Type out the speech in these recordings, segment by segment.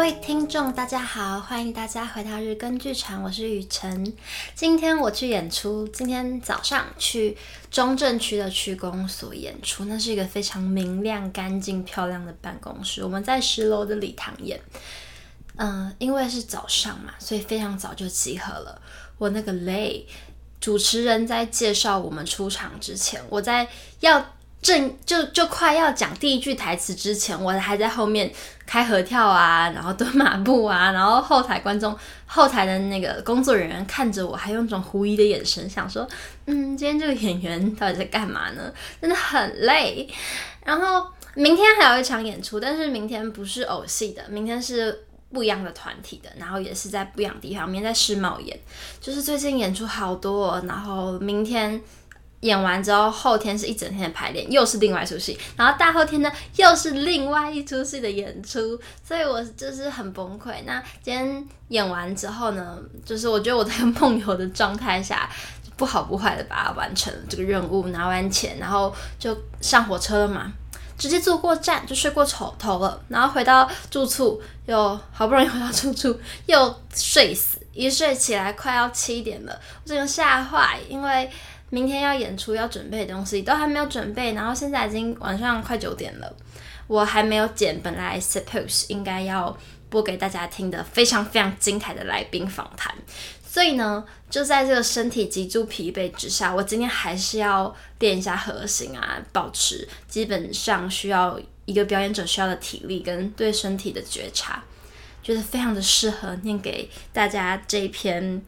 各位听众，大家好，欢迎大家回到日更剧场，我是雨辰。今天我去演出，今天早上去中正区的区公所演出，那是一个非常明亮、干净、漂亮的办公室。我们在十楼的礼堂演，嗯、因为是早上嘛，所以非常早就集合了。我那个累，主持人在介绍我们出场之前，我在要。正就就快要讲第一句台词之前，我还在后面开合跳啊，然后蹲马步啊，然后后台观众、后台的那个工作人员看着我，还用一种狐疑的眼神，想说：“嗯，今天这个演员到底在干嘛呢？”真的很累。然后明天还有一场演出，但是明天不是偶戏的，明天是不一样的团体的，然后也是在不一样的地方，明天在世贸演，就是最近演出好多，然后明天。演完之后，后天是一整天的排练，又是另外一出戏，然后大后天呢，又是另外一出戏的演出，所以我就是很崩溃。那今天演完之后呢，就是我觉得我在梦游的状态下，不好不坏的把它完成了这个任务，拿完钱，然后就上火车了嘛，直接坐过站就睡过头头了，然后回到住处，又好不容易回到住处，又睡死，一睡起来快要七点了，我真的吓坏，因为。明天要演出要准备的东西都还没有准备，然后现在已经晚上快九点了，我还没有剪本来 suppose 应该要播给大家听的非常非常精彩的来宾访谈，所以呢，就在这个身体极度疲惫之下，我今天还是要练一下核心啊，保持基本上需要一个表演者需要的体力跟对身体的觉察，觉得非常的适合念给大家这一篇。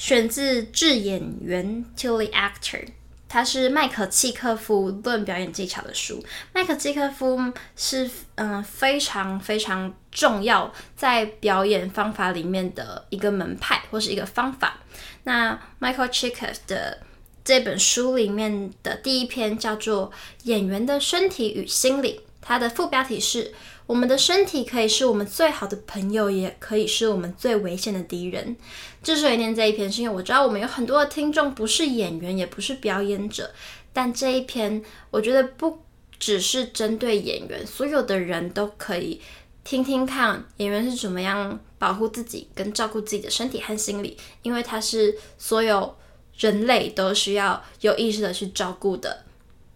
选自《致演员》To the Actor，它是麦可契诃夫论表演技巧的书。麦可契诃夫是嗯、非常非常重要在表演方法里面的一个门派或是一个方法。那 Michael Chikov 的这本书里面的第一篇叫做《演员的身体与心理》，它的副标题是。我们的身体可以是我们最好的朋友，也可以是我们最危险的敌人。之所以念这一篇，是因为我知道我们有很多的听众不是演员，也不是表演者。但这一篇，我觉得不只是针对演员，所有的人都可以听听看演员是怎么样保护自己跟照顾自己的身体和心理，因为他是所有人类都需要有意识的去照顾的，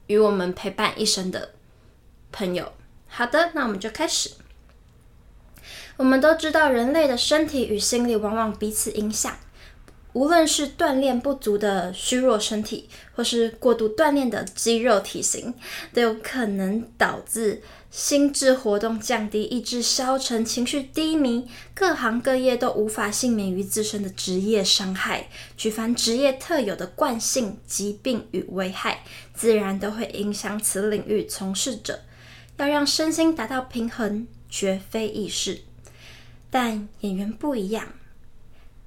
与我们陪伴一生的朋友。好的，那我们就开始。我们都知道，人类的身体与心理往往彼此影响。无论是锻炼不足的虚弱身体，或是过度锻炼的肌肉体型，都有可能导致心智活动降低、意志消沉、情绪低迷。各行各业都无法幸免于自身的职业伤害。举凡职业特有的惯性、疾病与危害，自然都会影响此领域从事者。要让身心达到平衡，绝非易事。但演员不一样，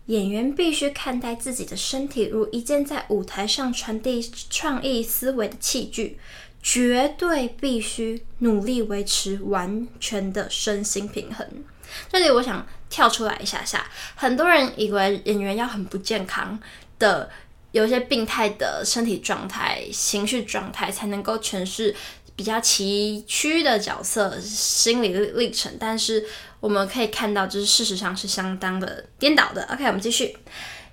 演员必须看待自己的身体如一件在舞台上传递创意思维的器具，绝对必须努力维持完全的身心平衡。这里我想跳出来一下下，很多人以为演员要很不健康的，有一些病态的身体状态、情绪状态，才能够诠释。比较崎岖的角色心理历程，但是我们可以看到，就是事实上是相当的颠倒的。OK，我们继续。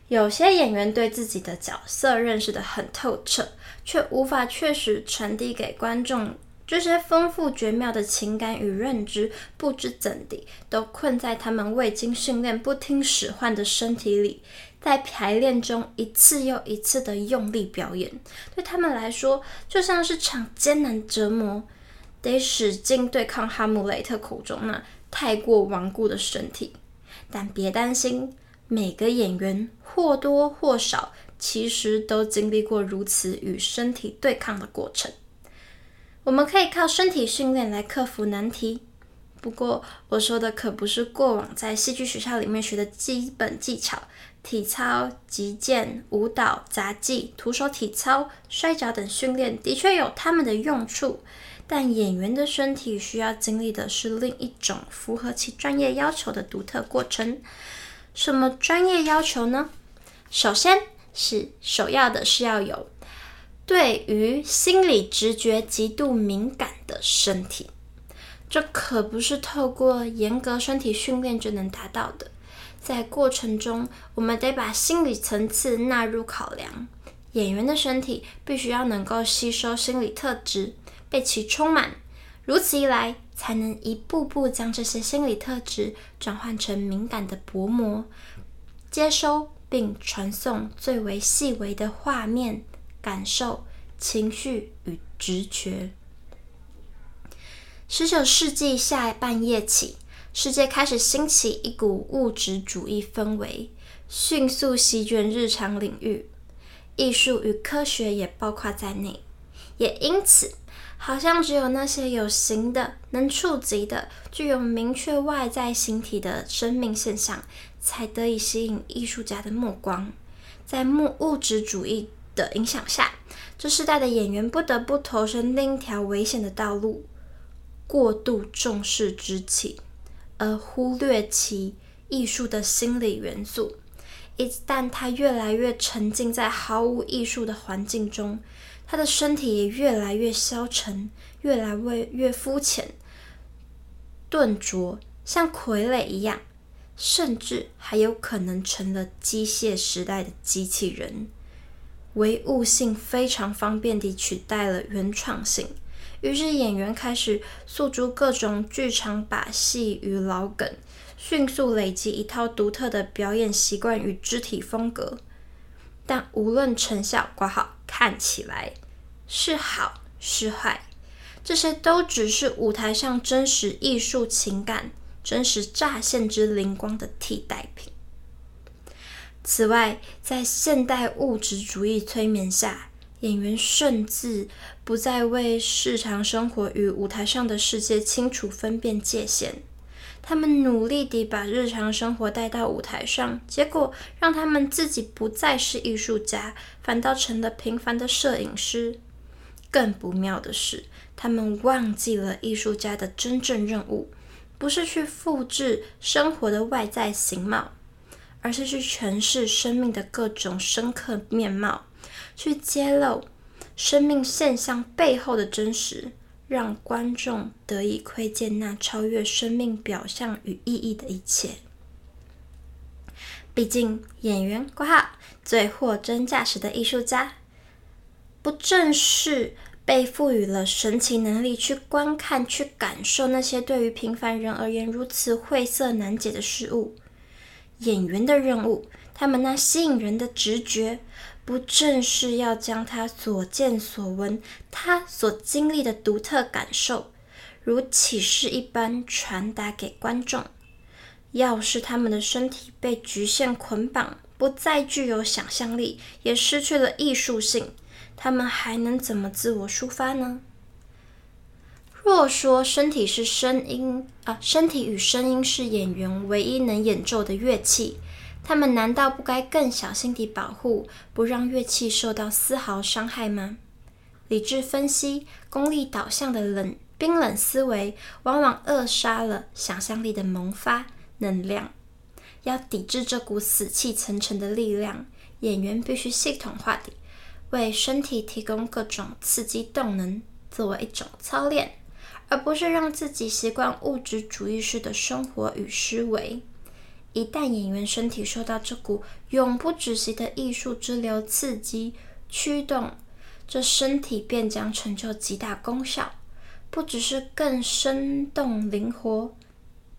有些演员对自己的角色认识得很透彻，却无法确实传递给观众这些丰富绝妙的情感与认知，不知怎地都困在他们未经训练、不听使唤的身体里。在排练中一次又一次的用力表演，对他们来说就像是场艰难折磨，得使劲对抗哈姆雷特口中那太过顽固的身体。但别担心，每个演员或多或少其实都经历过如此与身体对抗的过程。我们可以靠身体训练来克服难题。不过我说的可不是过往在戏剧学校里面学的基本技巧。体操、击剑、舞蹈、杂技、徒手体操、摔跤等训练的确有他们的用处，但演员的身体需要经历的是另一种符合其专业要求的独特过程。什么专业要求呢？首先是首要的是要有对于心理直觉极度敏感的身体。这可不是透过严格身体训练就能达到的。在过程中，我们得把心理层次纳入考量。演员的身体必须要能够吸收心理特质，被其充满，如此一来，才能一步步将这些心理特质转换成敏感的薄膜，接收并传送最为细微的画面、感受、情绪与直觉。十九世纪下半叶起，世界开始兴起一股物质主义氛围，迅速席卷日常领域，艺术与科学也包括在内，也因此。好像只有那些有形的、能触及的、具有明确外在形体的生命现象，才得以吸引艺术家的目光。在物物质主义的影响下，这世代的演员不得不投身另一条危险的道路：过度重视肢体，而忽略其艺术的心理元素。一旦他越来越沉浸在毫无艺术的环境中，他的身体也越来越消沉，越来越越肤浅、钝拙，像傀儡一样，甚至还有可能成了机械时代的机器人。唯物性非常方便地取代了原创性，于是演员开始诉诸各种剧场把戏与老梗，迅速累积一套独特的表演习惯与肢体风格。但无论成效挂号看起来是好是坏，这些都只是舞台上真实艺术情感、真实乍现之灵光的替代品。此外，在现代物质主义催眠下，演员甚至不再为日常生活与舞台上的世界清楚分辨界限。他们努力地把日常生活带到舞台上，结果让他们自己不再是艺术家，反倒成了平凡的摄影师。更不妙的是，他们忘记了艺术家的真正任务，不是去复制生活的外在形貌，而是去诠释生命的各种深刻面貌，去揭露生命现象背后的真实。让观众得以窥见那超越生命表象与意义的一切。毕竟，演员括号最货真价实的艺术家，不正是被赋予了神奇能力去观看、去感受那些对于平凡人而言如此晦涩难解的事物？演员的任务，他们那吸引人的直觉。不正是要将他所见所闻、他所经历的独特感受，如启示一般传达给观众？要是他们的身体被局限捆绑，不再具有想象力，也失去了艺术性，他们还能怎么自我抒发呢？若说身体是声音啊，身体与声音是演员唯一能演奏的乐器。他们难道不该更小心地保护，不让乐器受到丝毫伤害吗？理智分析、功利导向的冷冰冷思维，往往扼杀了想象力的萌发能量。要抵制这股死气沉沉的力量，演员必须系统化地为身体提供各种刺激动能，作为一种操练，而不是让自己习惯物质主义式的生活与思维。一旦演员身体受到这股永不止息的艺术之流刺激驱动，这身体便将成就极大功效，不只是更生动灵活、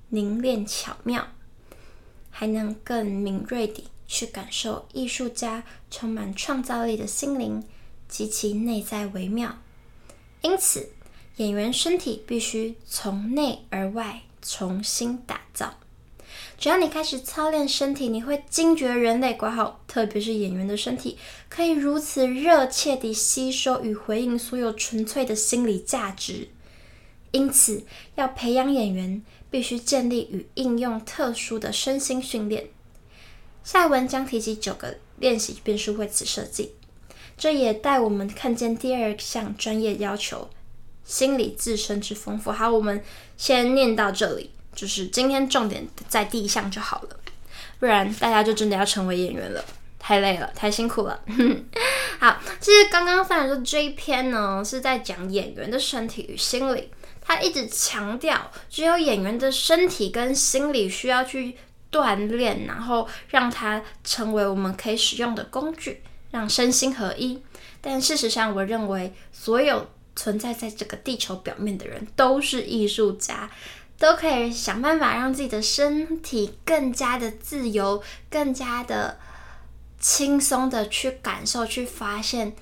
凝练巧妙，还能更敏锐地去感受艺术家充满创造力的心灵及其内在微妙。因此，演员身体必须从内而外重新打造。只要你开始操练身体，你会惊觉人类管好，特别是演员的身体，可以如此热切地吸收与回应所有纯粹的心理价值。因此，要培养演员，必须建立与应用特殊的身心训练。下文将提及九个练习，便是为此设计。这也带我们看见第二项专业要求：心理自身之丰富。好，我们先念到这里。就是今天重点在第一项就好了，不然大家就真的要成为演员了，太累了，太辛苦了。好，其实刚刚虽然说这一篇呢是在讲演员的身体与心理，他一直强调，只有演员的身体跟心理需要去锻炼，然后让它成为我们可以使用的工具，让身心合一。但事实上，我认为所有存在在这个地球表面的人都是艺术家，都可以想办法让自己的身体更加的自由，更加的轻松的去感受、去发现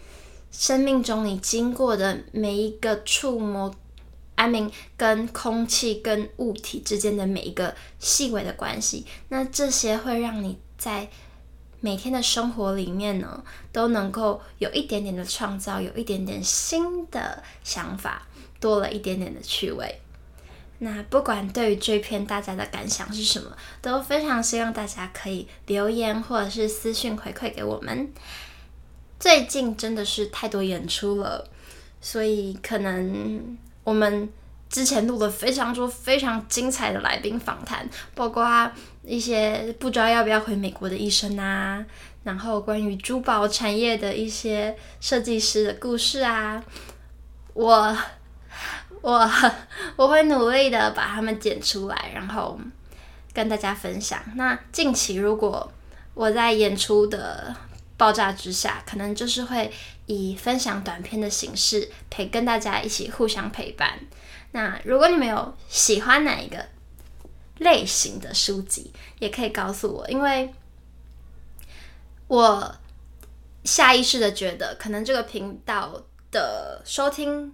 生命中你经过的每一个触摸，I mean，跟空气、跟物体之间的每一个细微的关系。那这些会让你在每天的生活里面呢，都能够有一点点的创造，有一点点新的想法，多了一点点的趣味。那不管对于这篇大家的感想是什么，都非常希望大家可以留言或者是私信回馈给我们。最近真的是太多演出了，所以可能我们。之前录了非常多非常精彩的来宾访谈，包括一些不知道要不要回美国的医生啊，然后关于珠宝产业的一些设计师的故事啊，我我我会努力的把它们剪出来，然后跟大家分享。那近期如果我在演出的爆炸之下，可能就是会以分享短片的形式陪跟大家一起互相陪伴。那如果你们有喜欢哪一个类型的书籍，也可以告诉我，因为我下意识的觉得，可能这个频道的收听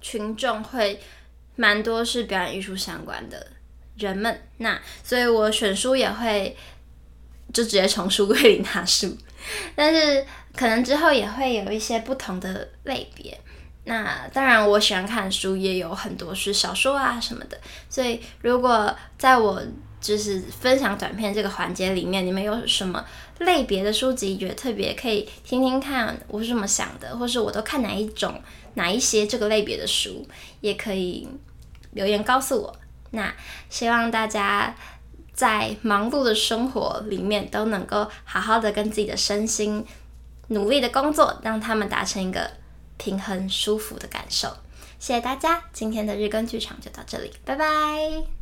群众会蛮多是表演艺术相关的人们，那所以我选书也会就直接从书柜里拿书，但是可能之后也会有一些不同的类别。那当然，我喜欢看书，也有很多是小说啊什么的。所以，如果在我就是分享短片这个环节里面，你们有什么类别的书籍，觉得特别可以听听看我是怎么想的，或是我都看哪一种、哪一些这个类别的书，也可以留言告诉我。那希望大家在忙碌的生活里面都能够好好的跟自己的身心努力的工作，让他们达成一个。平衡舒服的感受，谢谢大家，今天的日更剧场就到这里，拜拜。